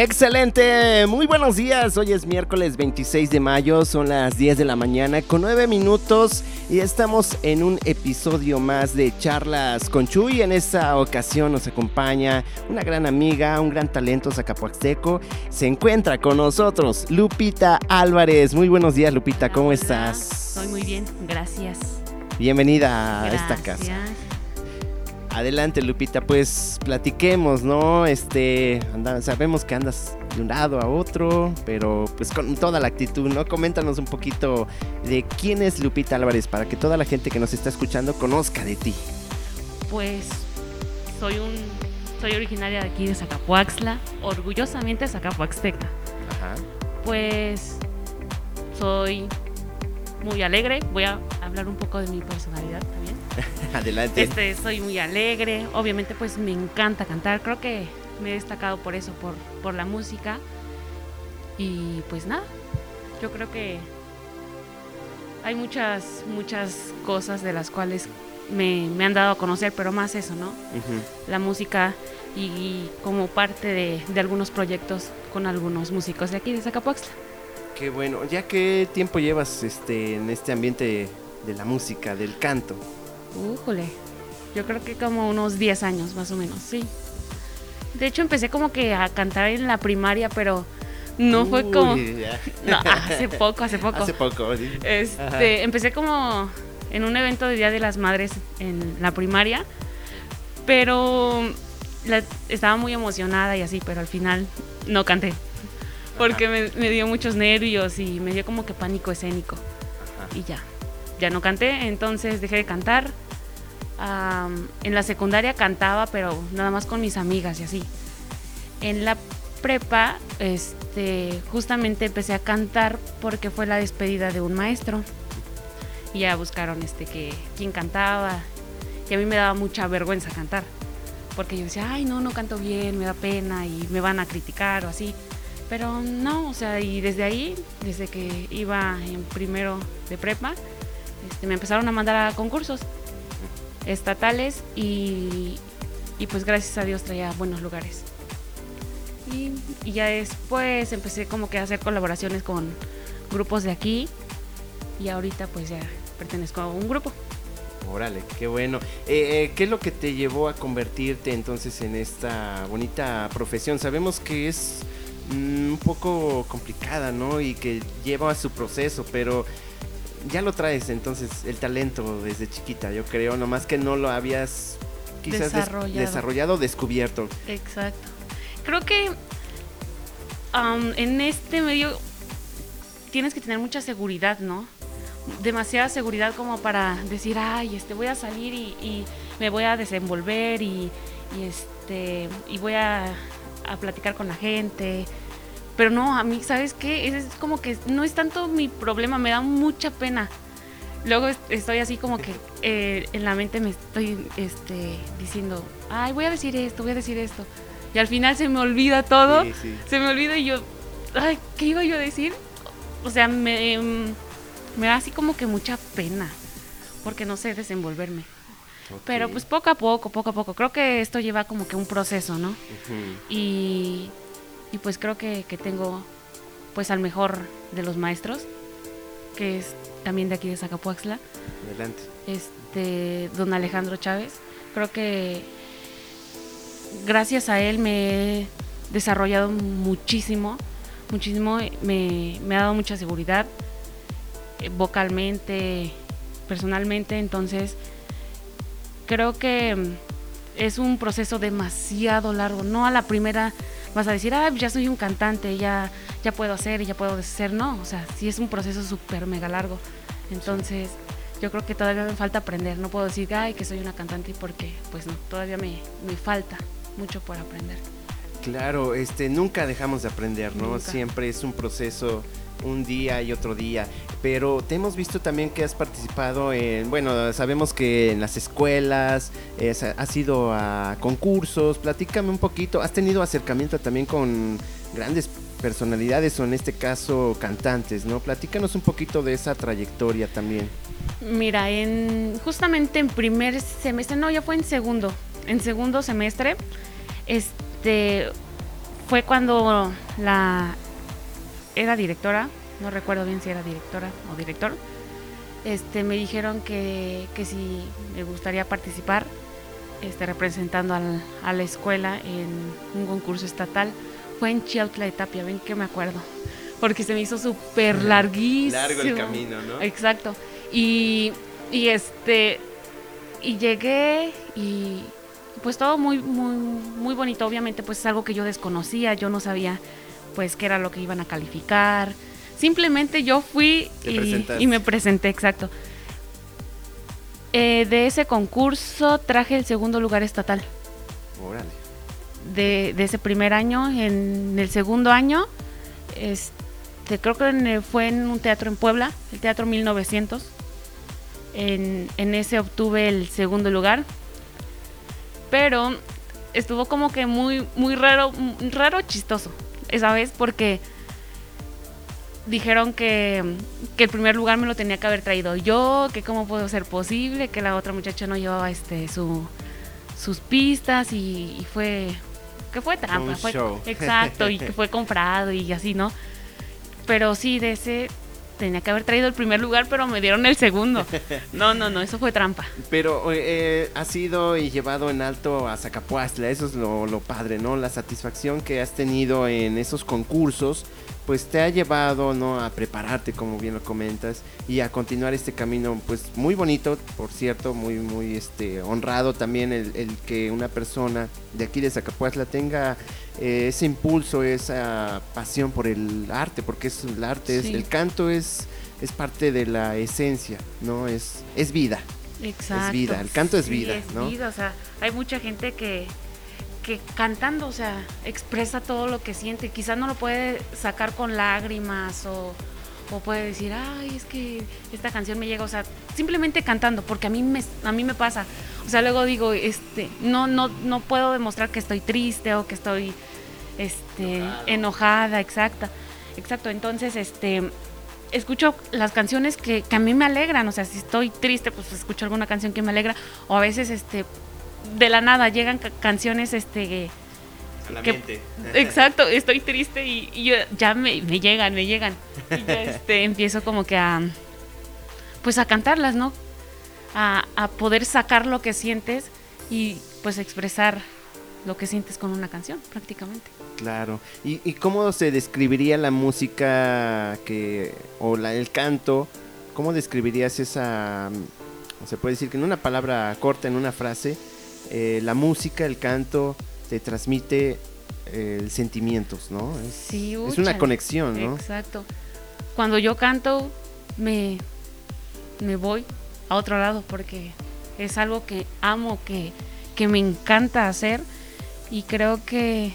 Excelente, muy buenos días. Hoy es miércoles 26 de mayo, son las 10 de la mañana con 9 minutos y estamos en un episodio más de Charlas con Chuy. En esta ocasión nos acompaña una gran amiga, un gran talento zacapuaxteco. Se encuentra con nosotros Lupita Álvarez. Muy buenos días, Lupita, ¿cómo estás? Soy muy bien, gracias. Bienvenida a esta casa. Adelante, Lupita, pues platiquemos, ¿no? Este, sabemos que andas de un lado a otro, pero pues con toda la actitud, ¿no? Coméntanos un poquito de quién es Lupita Álvarez para que toda la gente que nos está escuchando conozca de ti. Pues soy un soy originaria de aquí de Zacapuaxla, orgullosamente Zacapuaxteca. Ajá. Pues soy muy alegre, voy a hablar un poco de mi personalidad. Adelante. Este, soy muy alegre, obviamente pues me encanta cantar, creo que me he destacado por eso, por, por la música. Y pues nada, yo creo que hay muchas, muchas cosas de las cuales me, han dado a conocer, pero más eso, ¿no? La música y, como parte de, de, algunos proyectos con algunos músicos de aquí de Zacapuaxtla. Qué bueno, ¿ya qué tiempo llevas este, en este ambiente de la música, del canto? Újole, yo creo que como unos 10 años más o menos, sí. De hecho empecé como que a cantar en la primaria, pero no fue como... No, hace poco, hace poco. Hace poco, sí. Este, empecé como en un evento de Día de las Madres en la primaria, pero estaba muy emocionada y así, pero al final no canté. Porque me, me, dio muchos nervios y me dio como que pánico escénico. Y ya ya no canté, entonces dejé de cantar. En la secundaria cantaba, pero nada más con mis amigas y así. En la prepa, este, justamente empecé a cantar porque fue la despedida de un maestro. Y ya buscaron este que quién cantaba. Y a mí me daba mucha vergüenza cantar. Porque yo decía, ay, no, no canto bien, me da pena y me van a criticar o así. Pero no, o sea, y desde ahí, desde que iba en primero de prepa, este, me empezaron a mandar a concursos estatales y, pues gracias a Dios traía buenos lugares. Y, ya después empecé como que a hacer colaboraciones con grupos de aquí y ahorita pues ya pertenezco a un grupo. Órale, qué bueno. Eh, eh, ¿Qué es lo que te llevó a convertirte entonces en esta bonita profesión? Sabemos que es mm, un poco complicada, ¿no? Y que lleva a su proceso, pero ya lo traes entonces el talento desde chiquita, yo creo, nomás que no lo habías quizás desarrollado, desarrollado descubierto. Exacto. Creo que en este medio tienes que tener mucha seguridad, ¿no? Demasiada seguridad como para decir, ay, este, voy a salir y, me voy a desenvolver y, este, y voy a, a platicar con la gente pero no, a mí, ¿sabes qué? Es, como que no es tanto mi problema, me da mucha pena. Luego estoy así como que eh, en la mente me estoy este, diciendo, ay, voy a decir esto, voy a decir esto. Y al final se me olvida todo. Se me olvida y yo, ay, ¿qué iba yo a decir? O sea, me, me da así como que mucha pena, porque no sé desenvolverme. Pero pues poco a poco, poco a poco. Creo que esto lleva como que un proceso, ¿no? Y y pues creo que, tengo pues al mejor de los maestros, que es también de aquí de Zacapuaxla. Adelante. Este, don Alejandro Chávez. Creo que gracias a él me he desarrollado muchísimo, muchísimo, me, me ha dado mucha seguridad eh, vocalmente, personalmente, entonces creo que es un proceso demasiado largo, no a la primera vas a decir, ah, ya soy un cantante, ya, ya puedo hacer y ya puedo hacer. No, o sea, sí es un proceso súper mega largo. Entonces, yo creo que todavía me falta aprender. No puedo decir, ay, que soy una cantante porque, pues no, todavía me, me falta mucho por aprender. Claro, este, nunca dejamos de aprender, ¿no? Siempre es un proceso un día y otro día. Pero te hemos visto también que has participado en, bueno, sabemos que en las escuelas, has ido a concursos, platícame un poquito, has tenido acercamiento también con grandes personalidades o en este caso cantantes, ¿no? Platícanos un poquito de esa trayectoria también. Mira, en justamente en primer semestre, no, ya fue en segundo, en segundo semestre, este fue cuando la era directora, no recuerdo bien si era directora o director, este, me dijeron que, que si me gustaría participar este, representando a la escuela en un concurso estatal. Fue en Chiautla de Tapia, ven que me acuerdo. Porque se me hizo súper larguísimo. Largo el camino, ¿no? Exacto. Y, y este. Y llegué y pues todo muy, muy, muy bonito. Obviamente, pues es algo que yo desconocía. Yo no sabía pues qué era lo que iban a calificar. Simplemente yo fui y, y, me presenté, exacto. Eh, de ese concurso traje el segundo lugar estatal. Órale. De, ese primer año. En el segundo año, este, creo que fue en un teatro en Puebla, el Teatro 1900. En, en ese obtuve el segundo lugar. Pero estuvo como que muy, muy raro, raro, chistoso esa vez porque dijeron que, el primer lugar me lo tenía que haber traído yo, que cómo pudo ser posible, que la otra muchacha no llevaba este su sus pistas y, fue que fue trampa, fue, exacto, y que fue comprado y así, ¿no? Pero sí, de ese tenía que haber traído el primer lugar, pero me dieron el segundo. No, no, no, eso fue trampa. Pero eh, ha sido y llevado en alto a Zacapuastla, eso es lo, lo padre, ¿no? La satisfacción que has tenido en esos concursos pues te ha llevado ¿no? a prepararte, como bien lo comentas, y a continuar este camino, pues muy bonito, por cierto, muy, muy este, honrado también el, que una persona de aquí de Zacapuazla tenga eh, ese impulso, esa pasión por el arte, porque es el arte, es, el canto es, es parte de la esencia, ¿no? Es, es vida. Exacto. Es vida, el canto es vida, es ¿no? Vida, o sea, hay mucha gente que que cantando, o sea, expresa todo lo que siente. Quizás no lo puede sacar con lágrimas o, puede decir, ay, es que esta canción me llega, o sea, simplemente cantando, porque a mí me, a mí me pasa. O sea, luego digo, este, no, no, no puedo demostrar que estoy triste o que estoy este, enojada, exacta. Exacto. Entonces, este escucho las canciones que, que, a mí me alegran, o sea, si estoy triste, pues escucho alguna canción que me alegra, o a veces este de la nada llegan canciones este exacto estoy triste y, ya me, llegan me llegan. Y este empiezo como que a pues a cantarlas no a, poder sacar lo que sientes y pues expresar lo que sientes con una canción prácticamente claro y, y cómo se describiría la música que o la, el canto cómo describirías esa se puede decir que en una palabra corta en una frase eh, la música, el canto, te transmite eh, sentimientos, ¿no? Es, sí, es una conexión, ¿no? Exacto. Cuando yo canto, me, me voy a otro lado porque es algo que amo, que, que me encanta hacer y creo que,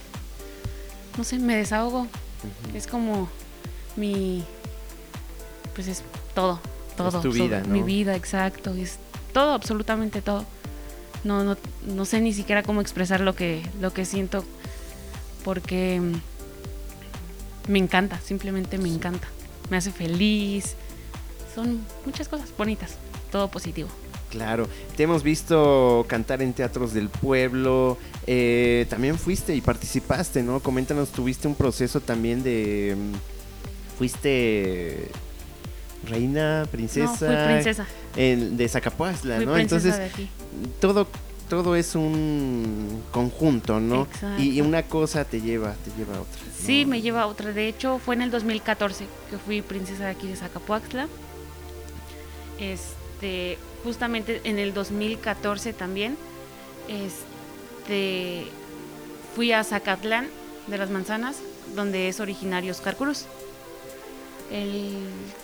no sé, me desahogo. Es como mi, pues es todo, todo. tu vida, ¿no? Mi vida, exacto, es todo, absolutamente todo no, no, no sé ni siquiera cómo expresar lo que, lo que siento porque me encanta, simplemente me encanta. Me hace feliz. Son muchas cosas bonitas, todo positivo. Claro, te hemos visto cantar en teatros del pueblo, eh, también fuiste y participaste, ¿no? Coméntanos, tuviste un proceso también de... Mm, fuiste reina, princesa. No, fui princesa. de Zacapuazla, ¿no? Entonces, todo todo es un conjunto, ¿no? Y, una cosa te lleva, te lleva a otra. Sí, me lleva a otra. De hecho, fue en el 2014 que fui princesa de aquí de Zacapuaxtla. Este, justamente en el 2014 también, este, fui a Zacatlán de las Manzanas, donde es originario Oscar Cruz, el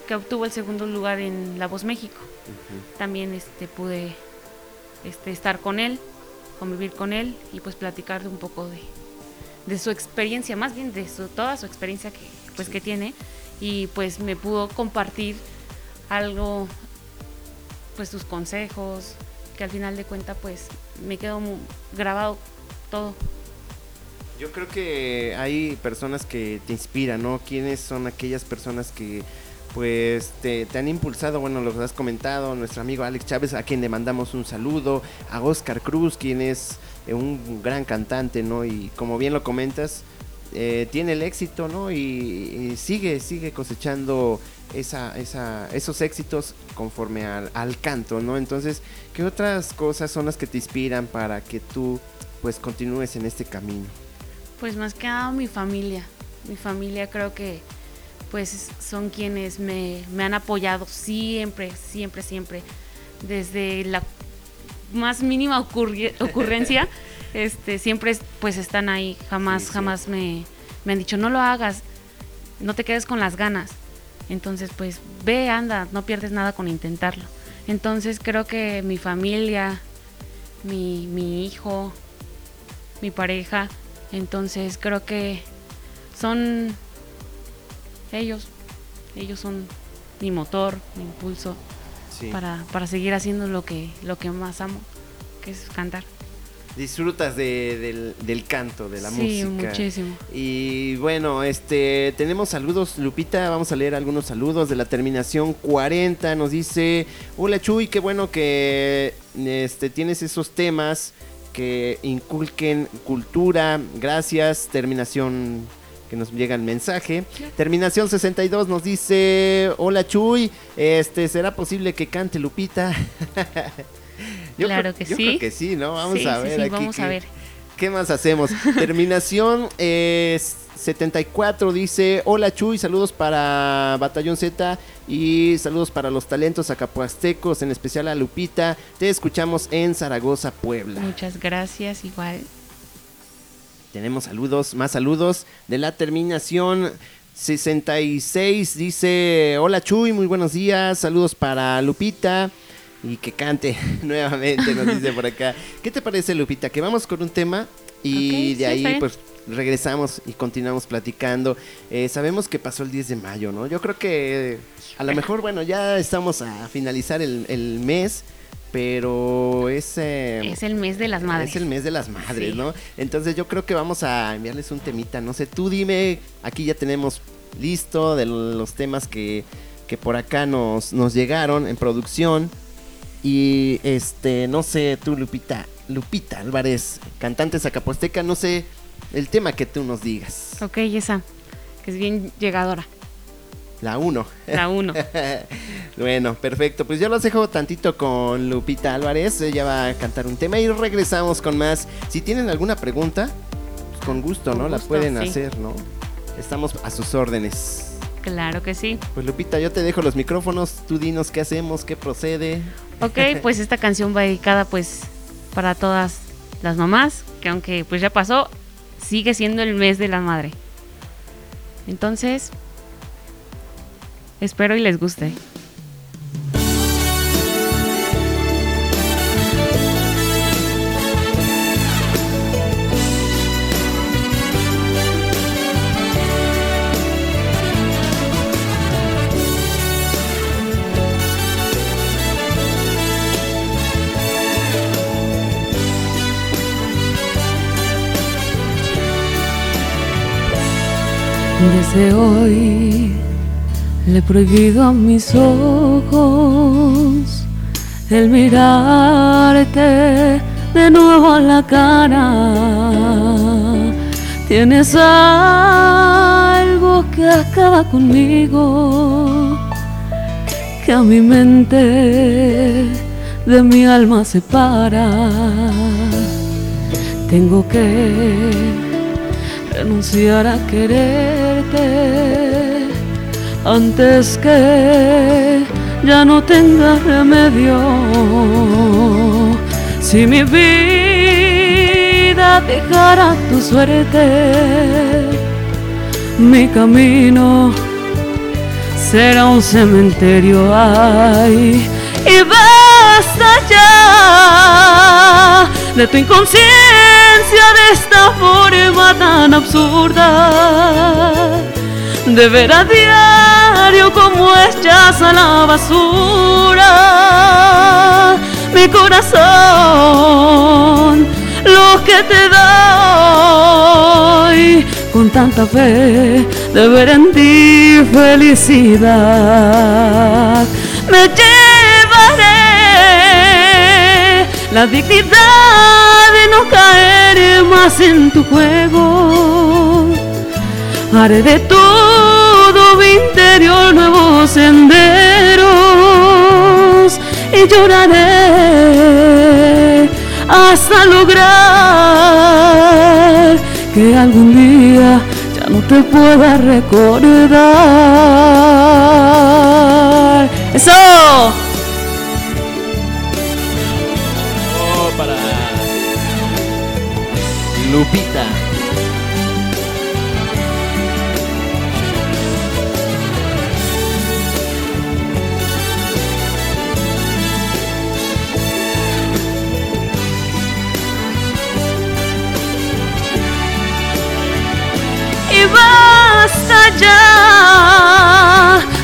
que obtuvo el segundo lugar en La Voz México. También este, pude este, estar con él, convivir con él y pues platicar un poco de, de su experiencia, más bien de su, toda su experiencia que, pues, que tiene. Y pues me pudo compartir algo, pues sus consejos, que al final de cuentas pues me quedó grabado todo. Yo creo que hay personas que te inspiran, ¿no? ¿Quiénes son aquellas personas que pues te, han impulsado, bueno, lo has comentado, nuestro amigo Alex Chávez, a quien le mandamos un saludo, a Oscar Cruz, quien es eh, un gran cantante, ¿no? Y como bien lo comentas, eh, tiene el éxito, ¿no? Y, sigue, sigue cosechando esos éxitos conforme al, al, canto, ¿no? Entonces, ¿qué otras cosas son las que te inspiran para que tú, pues, continúes en este camino? Pues más que nada mi familia. Mi familia creo que, pues, son quienes me, me han apoyado siempre, siempre, siempre. Desde la más mínima ocurrencia este, siempre pues están ahí, jamás, jamás me, me, han dicho, no lo hagas, no te quedes con las ganas. Entonces, pues ve, anda, no pierdes nada con intentarlo. Entonces creo que mi familia, mi, mi hijo, mi pareja, entonces creo que son ellos, ellos son mi motor, mi impulso para, para seguir haciendo lo que, lo que más amo, que es cantar disfrutas de, del, canto, de la sí, música. muchísimo. Y bueno, este tenemos saludos, Lupita, vamos a leer algunos saludos de la terminación 40. Nos dice, hola Chuy, qué bueno que este, tienes esos temas que inculquen cultura. Gracias, terminación que nos llega el mensaje. Terminación 62 nos dice, hola Chuy, este, ¿será posible que cante Lupita? claro que sí. Creo que sí, ¿no? Vamos a ver. aquí, vamos a ver. ¿Qué más hacemos? Terminación 74 dice, hola Chuy, saludos para Batallón Z y saludos para los talentos acapuastecos, en especial a Lupita. Te escuchamos en Zaragoza, Puebla. Muchas gracias, igual. Tenemos saludos, más saludos de la terminación 66 dice, hola Chuy, muy buenos días, saludos para Lupita y que cante nuevamente, nos dice por acá. ¿Qué te parece, Lupita? Que vamos con un tema y de ahí pues regresamos y continuamos platicando. Eh, sabemos que pasó el 10 de mayo, ¿no? Yo creo que a lo mejor, bueno, ya estamos a finalizar el, mes. Pero es... es el mes de las madres. Es el mes de las madres, ¿no? Entonces yo creo que vamos a enviarles un temita. No sé, tú dime, aquí ya tenemos listo de los temas que, que por acá nos, nos llegaron en producción. Y este, no sé, tú Lupita, Lupita Álvarez, cantante zacaposteca, no sé el tema que tú nos digas. Ok, esa, que es bien llegadora. La 1. La 1. bueno, perfecto. Pues ya los dejo tantito con Lupita Álvarez. Ella va a cantar un tema y regresamos con más. Si tienen alguna pregunta, pues con gusto, ¿no? la pueden hacer, ¿no? Estamos a sus órdenes. Claro que sí. Pues Lupita, yo te dejo los micrófonos, tú dinos qué hacemos, qué procede. Ok, pues esta canción va dedicada pues para todas las mamás, que aunque pues ya pasó, sigue siendo el mes de la madre. Entonces, espero y les guste. Desde hoy le he prohibido a mis ojos el mirarte de nuevo a la cara. Tienes algo que acaba conmigo, que a mi mente de mi alma separa. Tengo que renunciar a antes que ya no tenga remedio. Si mi vida dejara tu suerte, mi camino será un cementerio. Ay, y basta ya de tu inconsciencia de esta forma tan absurda. De ver a diario como echas a la basura. Mi corazón lo que te doy con tanta fe de ver en ti felicidad. Me la dignidad de no caer más en tu juego. Haré de todo mi interior nuevos senderos y lloraré hasta lograr que algún día ya no te pueda recordar. ¡Eso!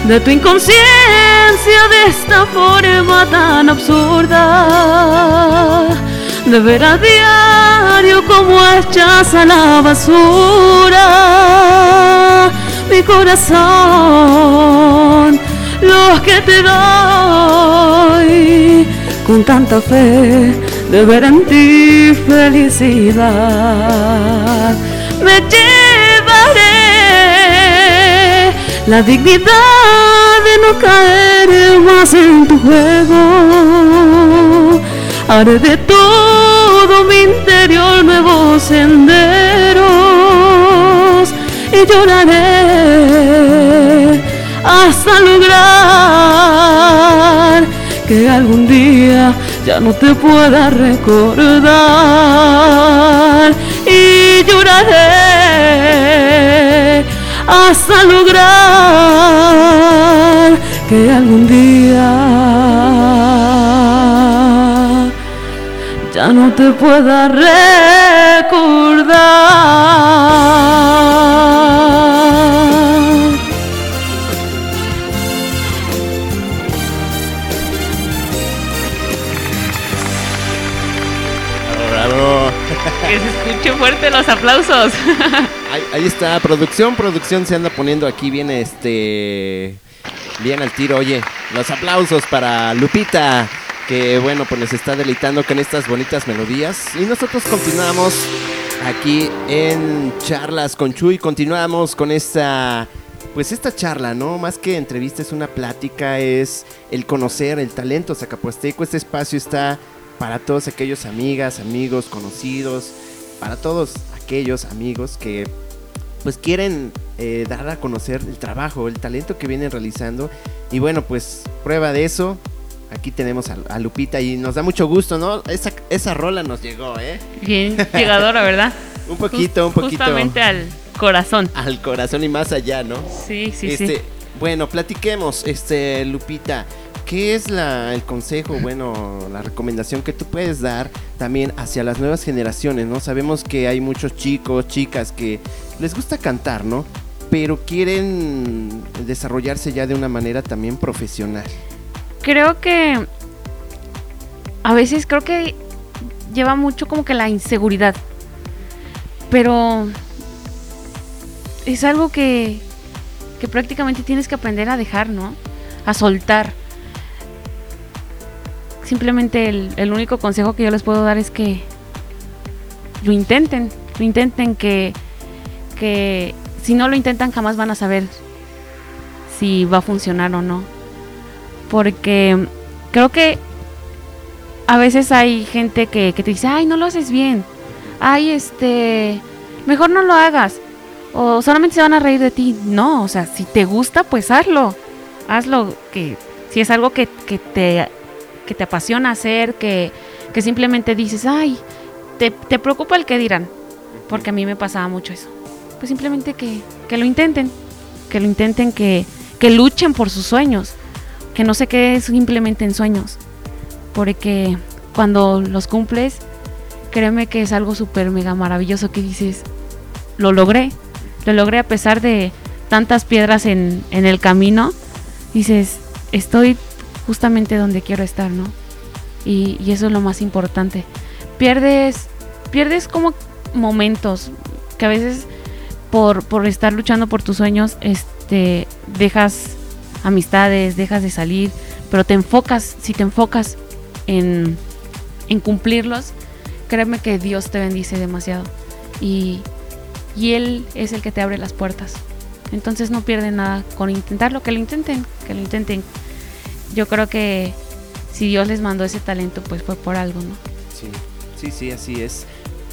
De tu inconsciencia de esta forma tan absurda. De ver a diario como echas a la basura. Mi corazón lo que te doy con tanta fe de ver en ti felicidad la dignidad de no caer más en tu juego. Haré de todo mi interior nuevos senderos y lloraré hasta lograr que algún día ya no te pueda recordar y lloraré hasta lograr que algún día ya no te pueda recordar. Bravo. Que se escuche fuerte los aplausos. Ahí, está, producción, producción se anda poniendo aquí bien este bien al tiro. Oye, los aplausos para Lupita, que bueno, pues nos está deleitando con estas bonitas melodías. Y nosotros continuamos aquí en charlas con Chuy, continuamos con esta pues esta charla, ¿no? Más que entrevista es una plática, es el conocer el talento zacapuasteco. Este espacio está para todos aquellos amigas, amigos, conocidos, para todos aquellos amigos que pues quieren eh, dar a conocer el trabajo, el talento que vienen realizando. Y bueno, pues prueba de eso. Aquí tenemos a, a Lupita y nos da mucho gusto, ¿no? Esa, esa rola nos llegó, ¿eh? Bien llegadora, ¿verdad? Un poquito, un poquito. Justamente al corazón. Al corazón y más allá, ¿no? Sí, sí, este, sí. Bueno, platiquemos, este, Lupita. ¿Qué es el consejo, bueno, la recomendación que tú puedes dar también hacia las nuevas generaciones, ¿no? Sabemos que hay muchos chicos, chicas que les gusta cantar, ¿no? Pero quieren desarrollarse ya de una manera también profesional. Creo que a veces creo que lleva mucho como que la inseguridad. Pero es algo que, que prácticamente tienes que aprender a dejar, ¿no? A soltar. Simplemente el, el único consejo que yo les puedo dar es que lo intenten, lo intenten que, que si no lo intentan jamás van a saber si va a funcionar o no. Porque creo que a veces hay gente que, que te dice, ay, no lo haces bien. Ay, este, mejor no lo hagas. O solamente se van a reír de ti. No, o sea, si te gusta, pues hazlo. Hazlo. Que si es algo que, que te, que te apasiona hacer, que, que simplemente dices, ay, te, te preocupa el que dirán. Porque a mí me pasaba mucho eso. Pues simplemente que, que lo intenten. Que lo intenten, que, que luchen por sus sueños. Que no se quede simplemente en sueños. Porque cuando los cumples, créeme que es algo súper mega maravilloso que dices, lo logré. Lo logré a pesar de tantas piedras en, en el camino. Dices, estoy justamente donde quiero estar, ¿no? Y, eso es lo más importante. Pierdes, pierdes como momentos que a veces por, por estar luchando por tus sueños, este, dejas amistades, dejas de salir, pero te enfocas, si te enfocas en, en cumplirlos, créeme que Dios te bendice demasiado. Y, y Él es el que te abre las puertas. Entonces no pierden nada con intentarlo, que lo intenten, que lo intenten. Yo creo que si Dios les mandó ese talento, pues fue por algo, ¿no? Sí, sí, sí, así es.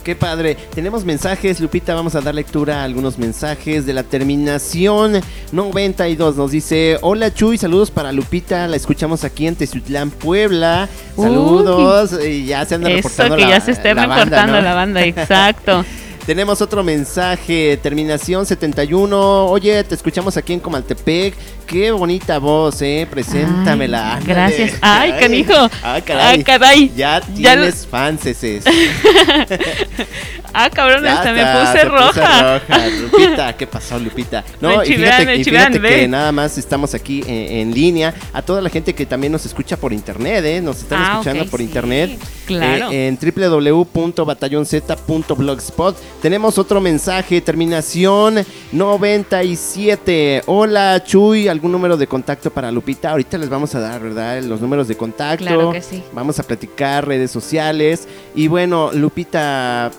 Qué padre. Tenemos mensajes, Lupita, vamos a dar lectura a algunos mensajes de la terminación 92. Nos dice, hola Chuy, saludos para Lupita, la escuchamos aquí en Tezutlán, Puebla. Saludos. Y ya se anda reportando que ya se esté reportando la banda, exacto. Tenemos otro mensaje, terminación 71. Oye, te escuchamos aquí en Comaltepec. Qué bonita voz, ¿eh? Preséntamela. gracias. Ay, canijo. Ay, caray. Ya tienes fans ese. Ah, cabrón, hasta me puse roja. Lupita, ¿qué pasó, Lupita? No, y fíjate, que nada más estamos aquí en, línea. A toda la gente que también nos escucha por internet, ¿eh? Nos están ah, escuchando por internet. Claro. Eh, en www.batallonz.blogspot. Tenemos otro mensaje, terminación 97. Hola, Chuy, ¿algún número de contacto para Lupita? Ahorita les vamos a dar, ¿verdad? Los números de contacto. Claro que sí. Vamos a platicar redes sociales. Y bueno, Lupita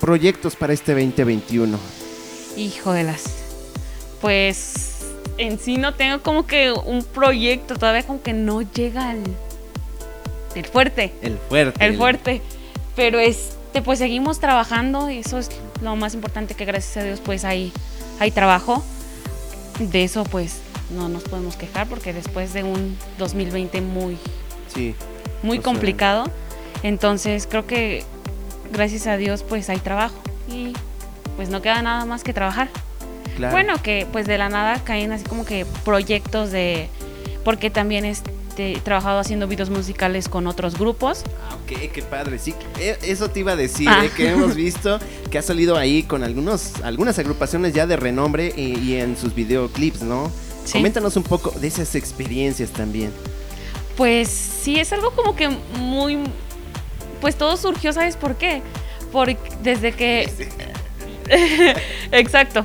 proyectos para este 2021? Hijo de las. Pues en sí no tengo como que un proyecto, todavía como que no llega al. El fuerte. El fuerte. El fuerte. Pero este, pues seguimos trabajando y eso es lo más importante que gracias a Dios pues hay, hay trabajo. De eso pues no nos podemos quejar porque después de un 2020 muy, sí, muy complicado, entonces creo que gracias a Dios pues hay trabajo y pues no queda nada más que trabajar. Bueno, que pues de la nada caen así como que proyectos de, porque también este, he trabajado haciendo videos musicales con otros grupos. Ah, ok, qué padre, sí, e, eso te iba a decir, ah. eh, que hemos visto que ha salido ahí con algunos, algunas agrupaciones ya de renombre y, en sus videoclips, ¿no? Coméntanos un poco de esas experiencias también. Pues sí, es algo como que muy pues todo surgió, ¿sabes por qué? Porque desde que... Exacto.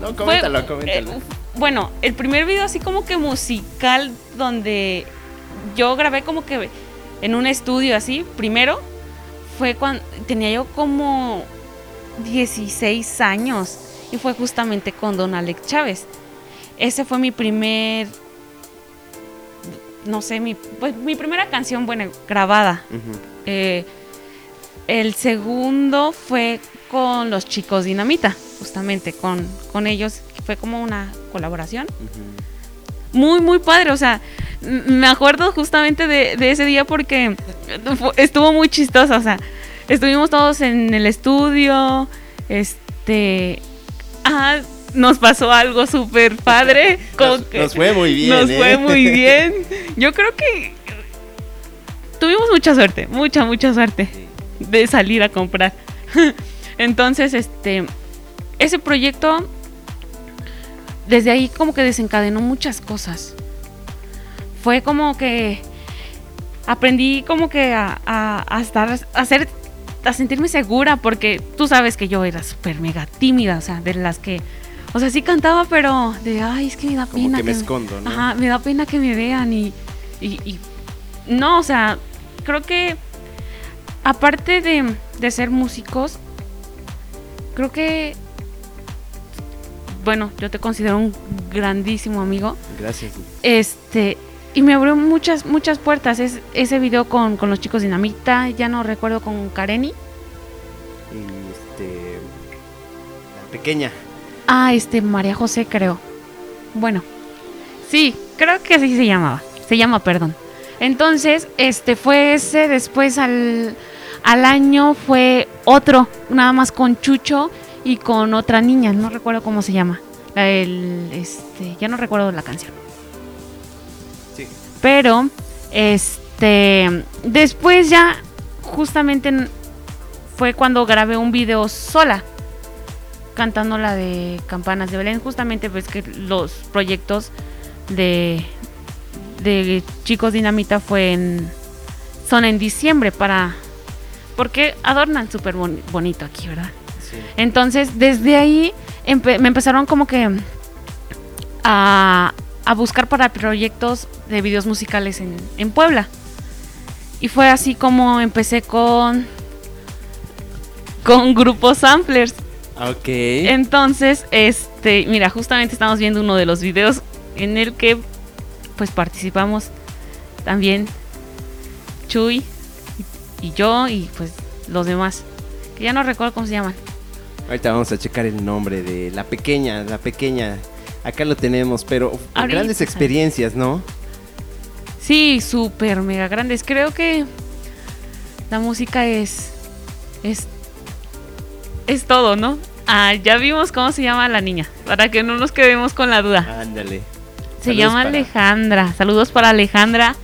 No, coméntalo, coméntalo. Eh, bueno, el primer video así como que musical donde yo grabé como que en un estudio así, primero, fue cuando tenía yo como 16 años y fue justamente con Don Alex Chávez. Ese fue mi primer, no sé, mi, pues, mi primera canción, bueno, grabada. Eh, el segundo fue con los chicos Dinamita, justamente con, con ellos. Fue como una colaboración. Muy, muy padre. O sea, me acuerdo justamente de, ese día porque estuvo muy chistoso. O sea, estuvimos todos en el estudio. Este. Ah, nos pasó algo súper padre. nos, fue muy bien. Nos fue ¿eh? muy bien. Yo creo que tuvimos mucha suerte, mucha, mucha suerte de salir a comprar. Entonces, este, ese proyecto, desde ahí como que desencadenó muchas cosas. Fue como que aprendí como que a, estar, a hacer, a sentirme segura, porque tú sabes que yo era súper mega tímida, o sea, de las que, o sea, sí cantaba, pero de, ay, es que me da pena. Que, me escondo, ¿no? Ajá, me da pena que me vean y, y no, o sea, creo que aparte de, ser músicos, creo que, bueno, yo te considero un grandísimo amigo. Gracias. Este, y me abrió muchas, muchas puertas. Es, ese video con, los chicos Dinamita, ya no recuerdo con Kareni. Y este, la pequeña. Ah, este, María José, creo. Bueno, sí, creo que así se llamaba. Se llama, perdón. Entonces, este fue ese, después al, año fue otro, nada más con Chucho y con otra niña, no recuerdo cómo se llama. El, este, ya no recuerdo la canción. Sí. Pero, este, después ya, justamente fue cuando grabé un video sola, cantando la de Campanas de Belén, justamente pues que los proyectos de, de Chicos Dinamita fue en son en diciembre para porque adornan súper bonito aquí, ¿verdad? Entonces, desde ahí me empezaron como que a, a, buscar para proyectos de videos musicales en, en, Puebla. Y fue así como empecé con con grupos samplers. Ok. Entonces, este, mira, justamente estamos viendo uno de los videos en el que pues participamos también Chuy y, yo y pues los demás. Que ya no recuerdo cómo se llaman. Ahorita vamos a checar el nombre de la pequeña, la pequeña. Acá lo tenemos, pero grandes experiencias, ¿no? Sí, súper mega grandes. Creo que la música es es es todo, ¿no? Ah, ya vimos cómo se llama la niña, para que no nos quedemos con la duda. Ándale. Se llama Alejandra. Saludos para Alejandra,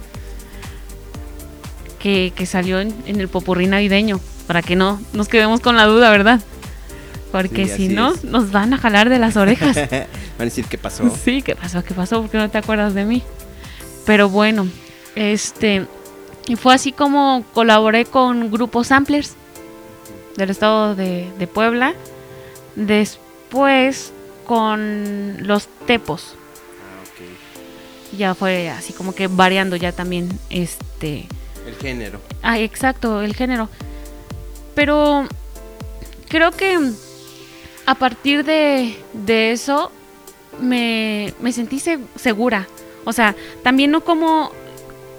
que, salió en, el popurrí navideño, para que no nos quedemos con la duda, ¿verdad? Porque si no, nos van a jalar de las orejas. van a decir qué pasó. Sí, qué pasó, qué pasó, porque no te acuerdas de mí. Pero bueno, este. Y fue así como colaboré con grupos samplers del estado de, de Puebla. Después con los tepos. Ah, Ya fue así como que variando ya también este... El género. Ah, exacto, el género. Pero creo que a partir de, de eso me, me sentí segura. O sea, también no como,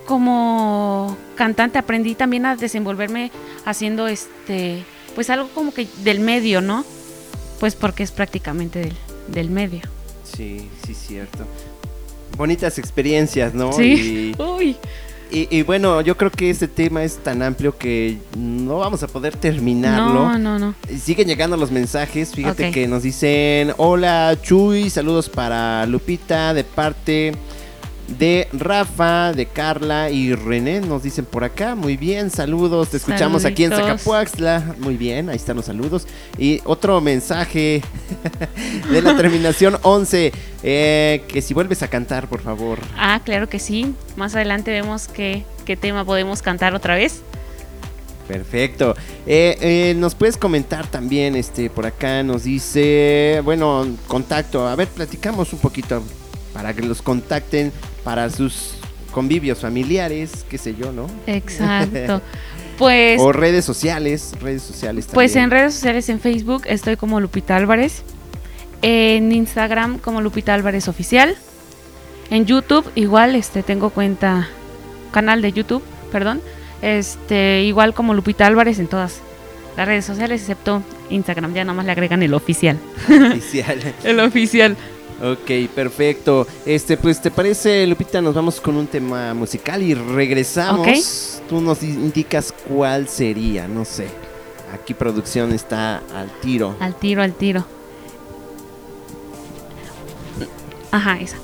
como cantante, aprendí también a desenvolverme haciendo este, pues algo como que del medio, ¿no? Pues porque es prácticamente del, medio. Sí, sí, cierto. Bonitas experiencias, ¿no? Sí. Uy. Y, bueno, yo creo que este tema es tan amplio que no vamos a poder terminarlo. No, no, no. Siguen llegando los mensajes. Fíjate que nos dicen: Hola, Chuy, saludos para Lupita de parte de Rafa, de Carla y René. Nos dicen por acá, muy bien, saludos. Te escuchamos aquí en Zacapuaxtla. Muy bien, ahí están los saludos. Y otro mensaje de la terminación 11, eh, que si vuelves a cantar, por favor. Ah, claro que sí. Más adelante vemos qué, qué tema podemos cantar otra vez. Perfecto. Eh, eh, nos puedes comentar también, este, por acá nos dice, bueno, contacto. A ver, platicamos un poquito para que los contacten para sus convivios familiares, qué sé yo, ¿no? Exacto. Pues. o redes sociales, redes sociales también. Pues en redes sociales, en Facebook estoy como Lupita Álvarez. En Instagram como Lupita Álvarez Oficial. En YouTube igual, este, tengo cuenta, canal de YouTube, perdón. Este, igual como Lupita Álvarez en todas las redes sociales, excepto Instagram. Ya nada más le agregan el oficial. Oficial. el oficial. Ok, perfecto. Este, pues, ¿te parece, Lupita? Nos vamos con un tema musical y regresamos. Tú nos indicas cuál sería, no sé. Aquí producción está al tiro. Al tiro, al tiro. Ajá, esa.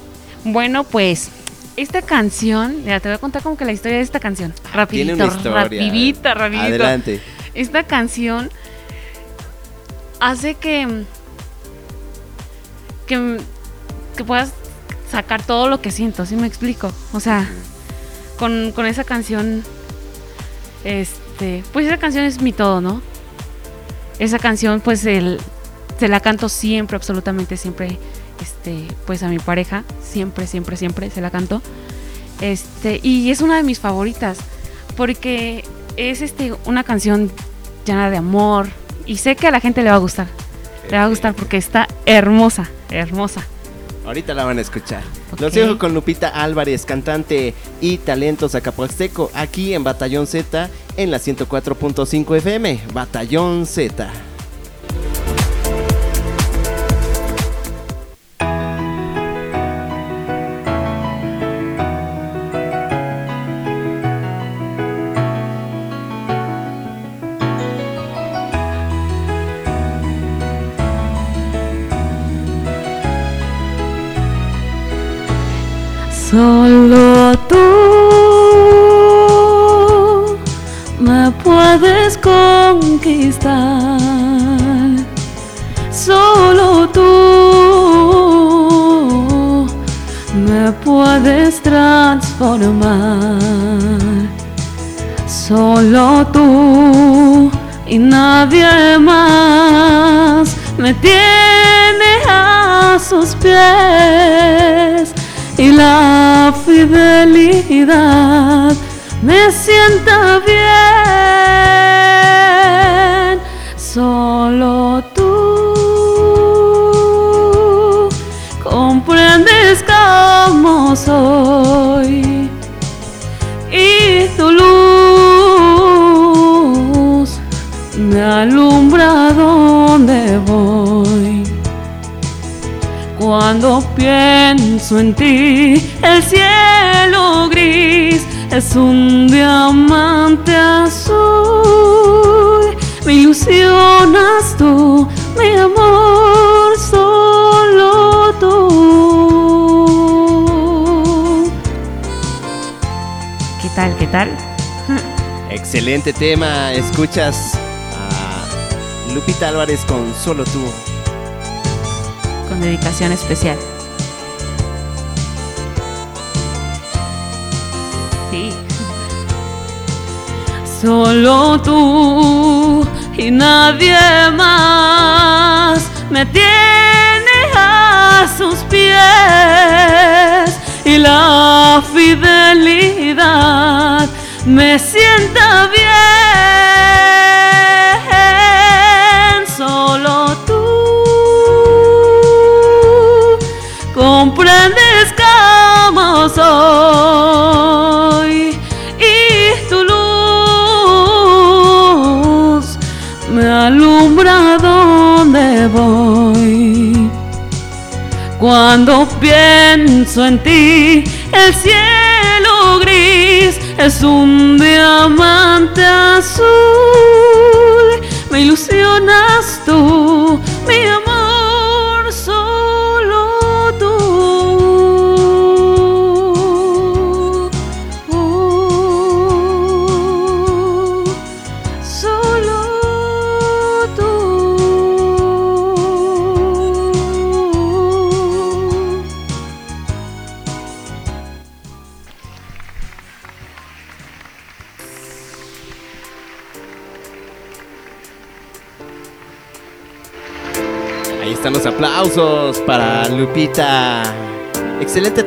Bueno, pues esta canción, ya te voy a contar como que la historia de esta canción. Rapidito, Tiene una historia. rapidita, rapidito. Adelante. Esta canción hace que que que puedas sacar todo lo que siento, ¿sí me explico? O sea, con, esa canción, este, pues esa canción es mi todo, ¿no? Esa canción, pues, el, se la canto siempre, absolutamente siempre, este, pues a mi pareja, siempre, siempre, siempre se la canto. Este, y es una de mis favoritas, porque es este, una canción llena de amor, y sé que a la gente le va a gustar. Le va a gustar porque está hermosa, hermosa. Ahorita la van a escuchar. Los dejo con Lupita Álvarez, cantante y talento zacapuasteco, aquí en Batallón Z, en la 104.5 FM. Batallón Z. conquistar. Solo tú me puedes transformar. Solo tú y nadie más me tiene a sus pies y la fidelidad me sienta bien. Pienso en ti, el cielo gris es un diamante azul. Me ilusionas tú, mi amor, solo tú. ¿Qué tal? ¿Qué tal? Excelente tema. Escuchas a Lupita Álvarez con Solo tú. Con dedicación especial. Solo tú y nadie más me tiene a sus pies y la fidelidad me sienta bien. Cuando pienso en ti, el cielo gris es un diamante azul.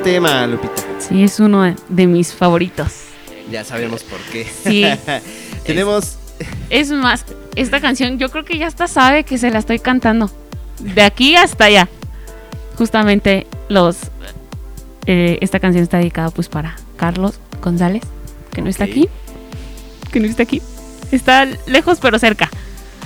Tema, Lupita. Sí, es uno de, de mis favoritos. Ya sabemos por qué. Sí. Tenemos Es más, esta canción yo creo que ya hasta sabe que se la estoy cantando. De aquí hasta allá. Justamente los eh, esta canción está dedicada pues para Carlos González, que no está aquí. Que no está aquí. Está lejos pero cerca.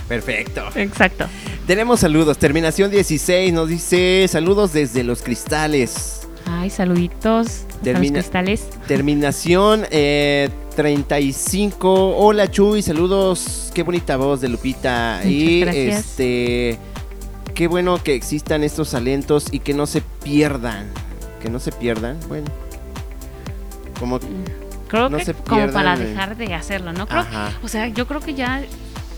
Perfecto. Exacto. Tenemos saludos. Terminación 16 nos dice saludos desde los cristales. Ay, saluditos los cristales. Terminación eh, 35. Hola Chuy, saludos. Qué bonita voz de Lupita. Muchas y gracias. este qué bueno que existan estos talentos y que no se pierdan. Que no se pierdan. Bueno. Como Creo No que se como para de- dejar de hacerlo, ¿no? Creo, o sea, yo creo que ya,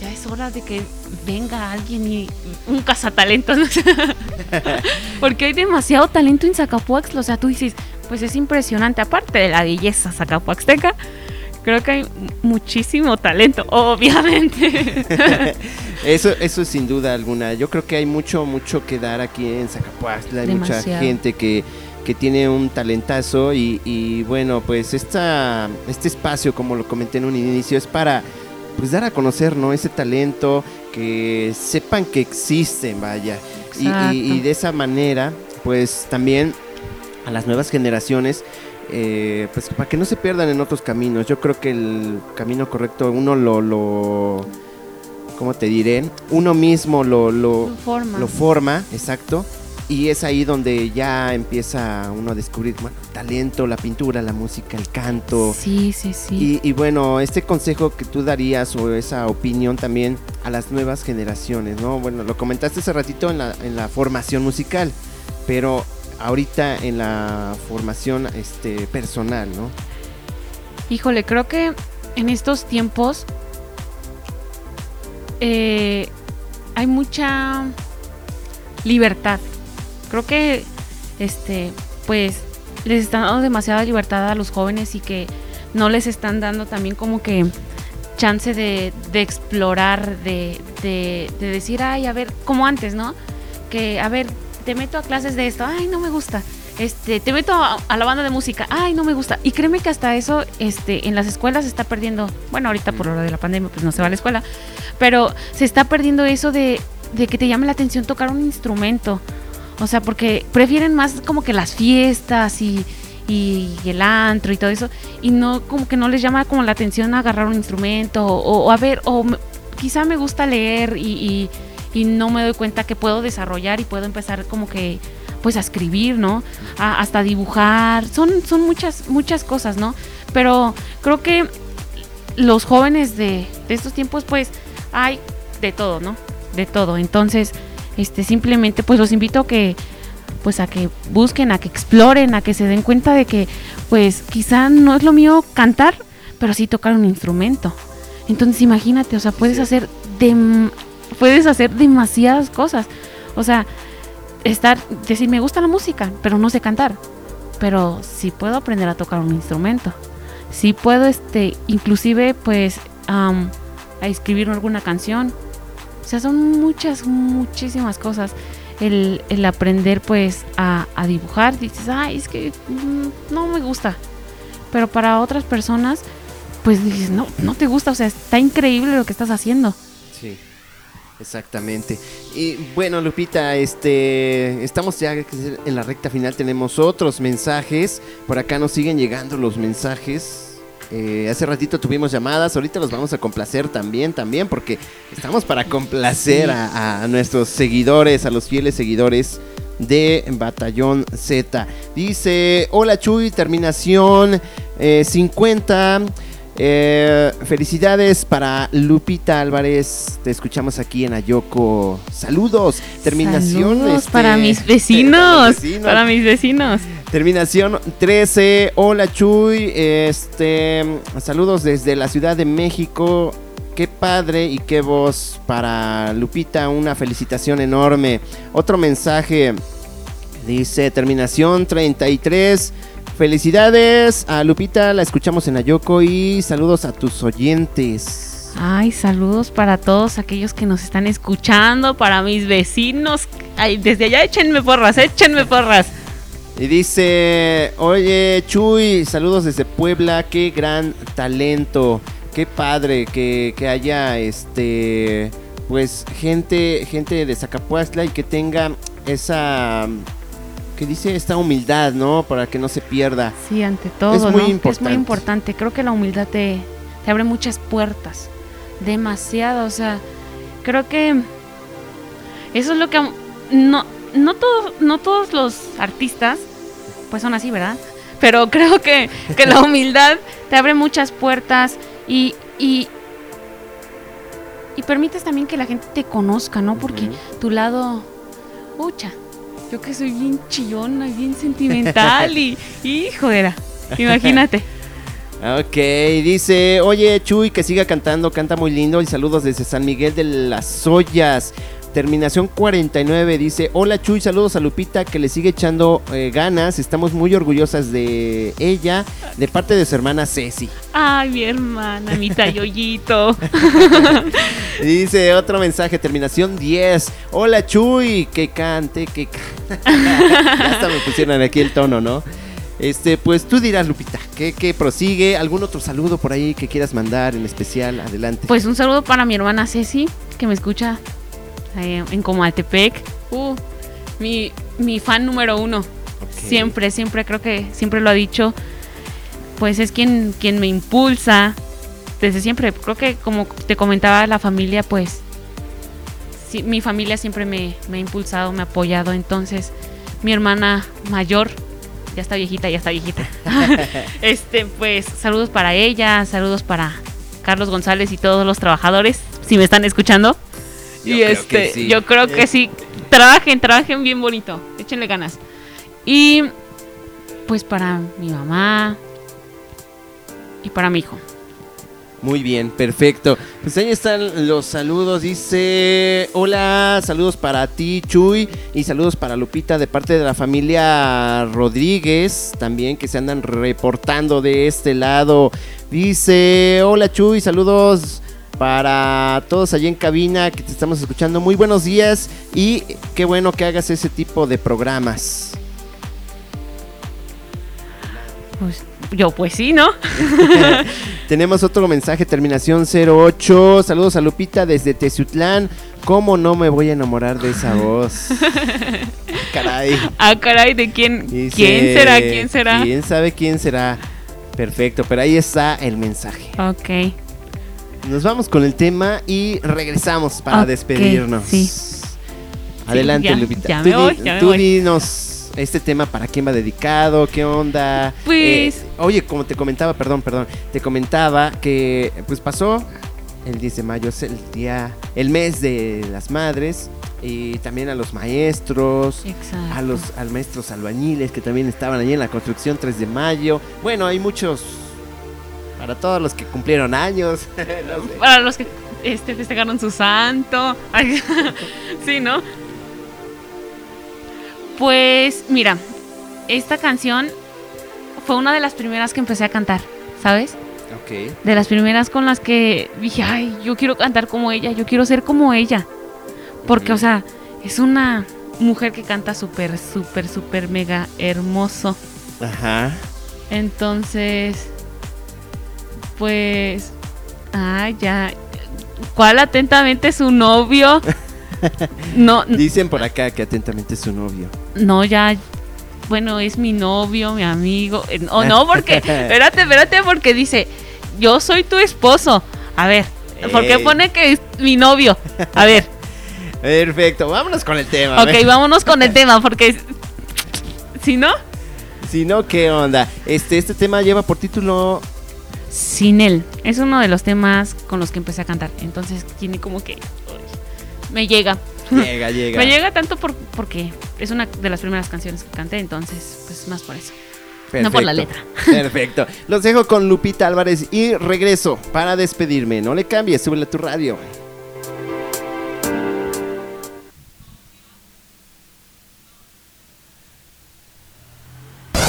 ya es hora de que venga alguien y un cazatalentos. ¿no? Porque hay demasiado talento en Zacapuaxtla. O sea, tú dices, pues es impresionante. Aparte de la belleza zacapuaxteca, creo que hay muchísimo talento, obviamente. Eso, eso sin duda alguna. Yo creo que hay mucho, mucho que dar aquí en Zacapuaxtla. Hay mucha gente que, que tiene un talentazo y, y bueno, pues esta, este espacio, como lo comenté en un inicio, es para pues dar a conocer, ¿no? Ese talento, que sepan que existen, vaya. Y, y- de esa manera, pues también a las nuevas generaciones, eh, pues para que no se pierdan en otros caminos. Yo creo que el camino correcto uno lo, lo ¿cómo te diré? Uno mismo lo, lo, Lo forma. lo forma, exacto. Y es ahí donde ya empieza uno a descubrir bueno, talento, la pintura, la música, el canto. Sí, sí, sí. Y, y bueno, este consejo que tú darías o esa opinión también a las nuevas generaciones, ¿no? Bueno, lo comentaste hace ratito en la, en la formación musical, pero ahorita en la formación este, personal, ¿no? Híjole, creo que en estos tiempos eh, hay mucha libertad. Creo que este, pues, les están dando demasiada libertad a los jóvenes y que no les están dando también como que chance de, de explorar, de, de, de decir, ay, a ver, como antes, ¿no? Que, a ver, te meto a clases de esto, ay, no me gusta. Este, te meto a, a la banda de música, ay, no me gusta. Y créeme que hasta eso, este, en las escuelas se está perdiendo. Bueno, ahorita por lo de la pandemia, pues no se va a la escuela. Pero se está perdiendo eso de, de que te llame la atención tocar un instrumento. O sea, porque prefieren más como que las fiestas y, el antro y todo eso. Y no, como que no les llama como la atención agarrar un instrumento. O, o a ver, o quizá me gusta leer y, y- no me doy cuenta que puedo desarrollar y puedo empezar como que pues a escribir, ¿no? A- hasta dibujar, son, son muchas, muchas cosas, ¿no? Pero creo que los jóvenes de estos tiempos, pues, hay de todo, ¿no? De todo. Entonces, este, simplemente, pues los invito a que, pues, a que busquen, a que exploren, a que se den cuenta de que, pues, quizá no es lo mío cantar, pero sí tocar un instrumento. Entonces, imagínate, o sea, puedes hacer dem- puedes hacer demasiadas cosas. O sea, estar, decir, me gusta la música, pero no sé cantar. Pero sí puedo aprender a tocar un instrumento. Sí puedo, este, inclusive, pues, am, a escribir alguna canción. O sea, son muchas, muchísimas cosas. El, el aprender, pues, a, a dibujar. Dices, ay, es que mm, no me gusta. Pero para otras personas, pues dices, no, no te gusta. O sea, está increíble lo que estás haciendo. Sí, exactamente. Y bueno, Lupita, este, estamos ya en la recta final, tenemos otros mensajes. Por acá nos siguen llegando los mensajes. Eh, hace ratito tuvimos llamadas, ahorita los vamos a complacer también, también, porque estamos para complacer a, a nuestros seguidores, a los fieles seguidores de Batallón Z. Dice, hola Chuy, terminación eh, 50. Eh, felicidades para Lupita Álvarez. Te escuchamos aquí en Ayoko. Saludos. Terminación. Saludos este, para mis para vecinos. mis vecinos. Para mis vecinos. Terminación 13. Hola Chuy. Este, saludos desde la Ciudad de México. Qué padre y qué voz para Lupita. Una felicitación enorme. Otro mensaje. Dice terminación 33. Felicidades a Lupita, la escuchamos en Ayoko y saludos a tus oyentes. Ay, saludos para todos aquellos que nos están escuchando, para mis vecinos. Ay, desde allá échenme porras, échenme porras. Y dice, oye Chuy, saludos desde Puebla, qué gran talento, qué padre que, que haya este, pues gente, gente de Zacapuastla y que tenga esa, que dice esta humildad, ¿no? Para que no se pierda. Sí, ante todo, Es muy ¿no? Es importante. muy importante. Creo que la humildad te, te abre muchas puertas. Demasiado, o sea, creo que eso es lo que no no todos no todos los artistas pues son así, ¿verdad? Pero creo que, que la humildad te abre muchas puertas y, y y permites también que la gente te conozca, ¿no? Porque tu lado, ucha, yo que soy bien chillona y bien sentimental y, y jodera, imagínate. Ok, dice, oye Chuy, que siga cantando, canta muy lindo y saludos desde San Miguel de las Ollas. Terminación 49 dice, hola Chuy, saludos a Lupita que le sigue echando eh, ganas, estamos muy orgullosas de ella, de parte de su hermana Ceci. Ay, mi hermana, mi tayoyito. Dice otro mensaje, terminación 10, hola Chuy, que cante, que cante. hasta me pusieron aquí el tono, ¿no? Este, pues tú dirás Lupita, que, que prosigue, algún otro saludo por ahí que quieras mandar en especial, adelante. Pues un saludo para mi hermana Ceci, que me escucha eh, en Comaltepec. Uh, mi, mi fan número uno. Siempre, siempre, creo que siempre lo ha dicho. Pues es quien, quien me impulsa. Desde siempre, creo que como te comentaba la familia, pues sí, mi familia siempre me, me ha impulsado, me ha apoyado. Entonces, mi hermana mayor, ya está viejita, ya está viejita. este, pues, saludos para ella, saludos para Carlos González y todos los trabajadores, si me están escuchando. Yo y este, sí. yo creo que sí. Trabajen, trabajen bien bonito. Échenle ganas. Y pues para mi mamá y para mi hijo. Muy bien, perfecto. Pues ahí están los saludos. Dice, hola, saludos para ti, Chuy, y saludos para Lupita de parte de la familia Rodríguez, también que se andan reportando de este lado. Dice, hola, Chuy, saludos para todos allí en cabina que te estamos escuchando. Muy buenos días y qué bueno que hagas ese tipo de programas. Pues yo pues sí, ¿no? Tenemos otro mensaje, terminación 08. Saludos a Lupita desde Teciutlán. ¿Cómo no me voy a enamorar de esa voz? Caray. Ah, caray, ¿de quién? Dice, ¿Quién será? ¿Quién será? ¿Quién sabe quién será? Perfecto, pero ahí está el mensaje. Ok. Nos vamos con el tema y regresamos para despedirnos. sí. Adelante, ya, Lupita. ya Tú me di- voy, ya me tú voy. dinos este tema para quién va dedicado, qué onda. Pues- Eh, oye, como te comentaba, perdón, perdón, te comentaba que pues pasó el 10 de mayo, es el día, el mes de las madres y también a los maestros. Exacto. A los al maestros albañiles que también estaban allí en la construcción 3 de mayo. Bueno, hay muchos para todos los que cumplieron años. no sé. Para los que este, festejaron su santo. Sí, ¿no? Pues mira, esta canción fue una de las primeras que empecé a cantar, ¿sabes? Ok. De las primeras con las que dije, ay, yo quiero cantar como ella, yo quiero ser como ella. Porque, o sea, es una mujer que canta súper, súper, súper mega hermoso. Ajá. Entonces, pues, ay, ya. ¿Cuál atentamente su novio? No, Dicen por acá que atentamente es su novio. no, ya. Bueno, es mi novio, mi amigo. eh, O no, porque, espérate, espérate, porque dice, yo soy tu esposo. A ver, ¿por qué pone que es mi novio? A ver, Perfecto, vámonos con el tema. ok, vámonos con el tema, porque si no, Si no, ¿qué onda? Este, este tema lleva por título. Sin él. Es uno de los temas con los que empecé a cantar. Entonces tiene como que. uy, me llega. Llega, llega. Me llega tanto por, porque es una de las primeras canciones que canté, entonces, pues más por eso. No por la letra. Perfecto. Los dejo con Lupita Álvarez y regreso para despedirme. No le cambies, súbele a tu radio.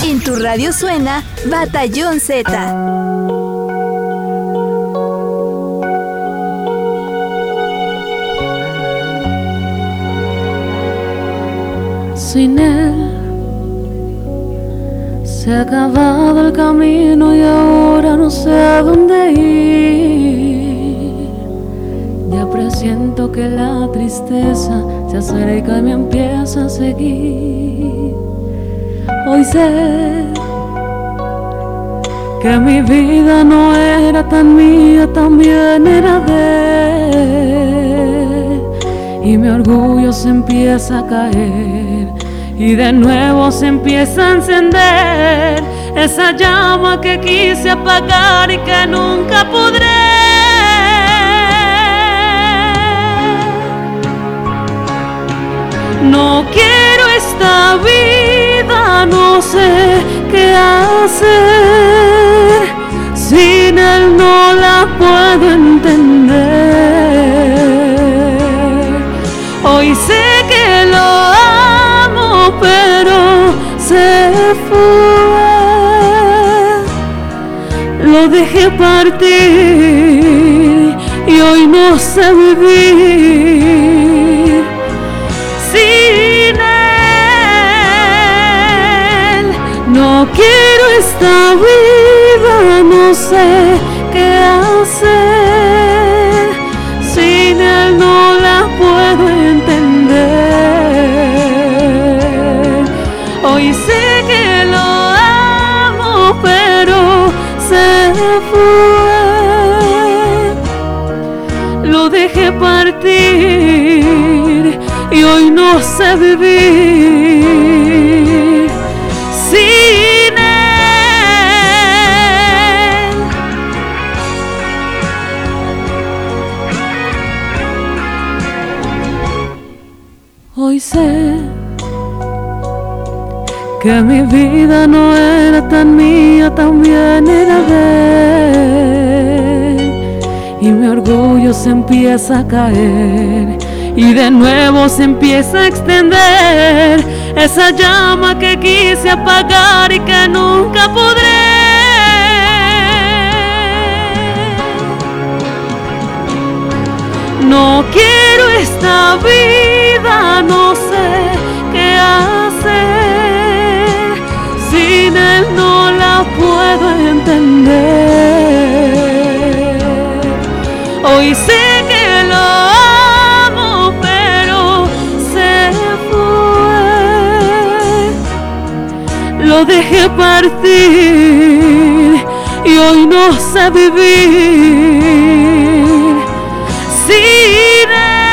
En tu radio suena Batallón Z. Sin él se ha acabado el camino y ahora no sé a dónde ir. Ya presiento que la tristeza se acerca y me empieza a seguir. Hoy sé que mi vida no era tan mía, también era de él. Y mi orgullo se empieza a caer y de nuevo se empieza a encender esa llama que quise apagar y que nunca podré. No quiero esta vida, no sé qué hacer. Sin él no la puedo entender. Lo dejé partir y hoy no sé vivir sin él. No quiero esta vida, no sé vivir sin él. Hoy sé que mi vida no era tan mía, también era de él. Y mi orgullo se empieza a caer y de nuevo se empieza a extender esa llama que quise apagar y que nunca podré. No quiero esta vida, no sé qué hacer. Sin él no la puedo entender. Hoy sé que partir y hoy no sé vivir sin él.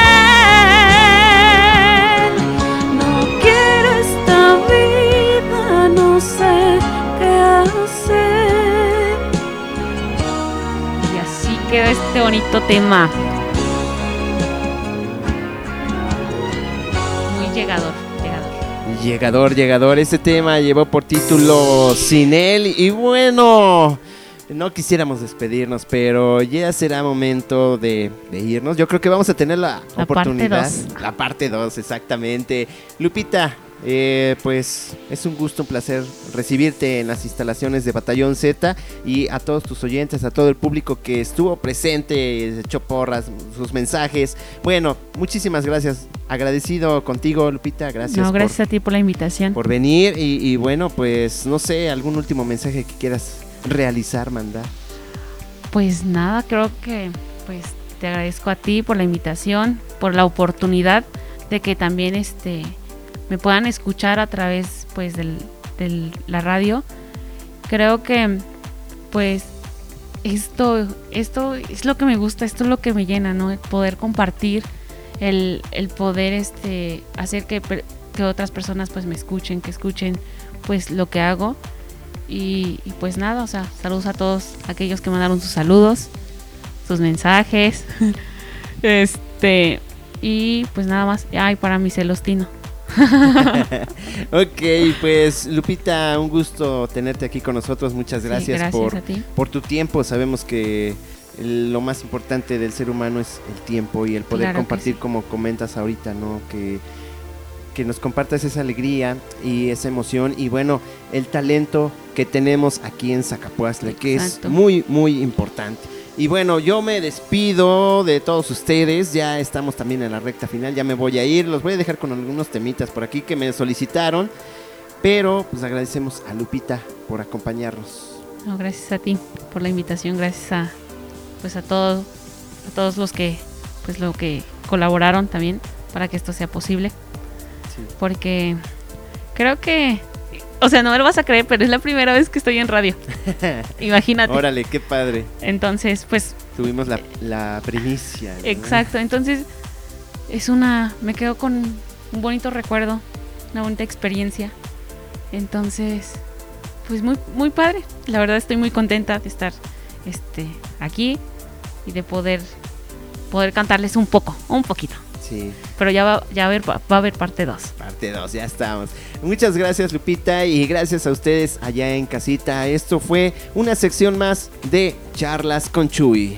No quiero esta vida, no sé qué hacer. Y así queda este bonito tema. Llegador. Llegador. Este tema llevó por título Sin él. Y bueno, no quisiéramos despedirnos, pero ya será momento de, de irnos. Yo creo que vamos a tener la, La oportunidad. parte dos. La parte 2, exactamente. Lupita, eh, pues es un gusto, un placer recibirte en las instalaciones de Batallón Z y a todos tus oyentes, a todo el público que estuvo presente, echó porras, sus mensajes. Bueno, muchísimas gracias. Agradecido contigo, Lupita. Gracias. no, por- gracias a ti por la invitación. por venir y, y bueno, pues no sé, algún último mensaje que quieras realizar, mandar. Pues nada, creo que pues te agradezco a ti por la invitación, por la oportunidad de que también este me puedan escuchar a través pues del- la radio. Creo que pues esto esto es lo que me gusta, esto es lo que me llena, ¿no? El poder compartir, el, el poder este hacer que, que otras personas pues me escuchen, que escuchen pues lo que hago. Y, y pues nada, o sea, saludos a todos aquellos que mandaron sus saludos, sus mensajes. este, y pues nada más. Ay, para mi celostino. Ok, pues Lupita, un gusto tenerte aquí con nosotros. Muchas Sí, gracias, por, a ti. por tu tiempo. Sabemos que lo más importante del ser humano es el tiempo y el poder Claro compartir, sí. como comentas ahorita, ¿no? Que, que nos compartas esa alegría y esa emoción y bueno, el talento que tenemos aquí en Zacapuazla, que es muy, muy importante. Y bueno, yo me despido de todos ustedes, ya estamos también en la recta final, ya me voy a ir, los voy a dejar con algunos temitas por aquí que me solicitaron, pero pues agradecemos a Lupita por acompañarnos. No, gracias a ti por la invitación, gracias a pues a todos a todos los que pues lo que colaboraron también para que esto sea posible, porque creo que o sea, no me lo vas a creer, pero es la primera vez que estoy en radio. Imagínate. Órale, qué padre. Entonces, pues Tuvimos la, la primicia. ¿no? Exacto, entonces es una, me quedo con un bonito recuerdo, una bonita experiencia. Entonces, pues muy, muy padre. La verdad estoy muy contenta de estar este, aquí y de poder, poder cantarles un poco, un poquito. Sí, Pero ya va, ya va a haber, va a haber parte 2. parte 2, ya estamos. Muchas gracias Lupita y gracias a ustedes allá en casita. Esto fue una sección más de Charlas con Chuy.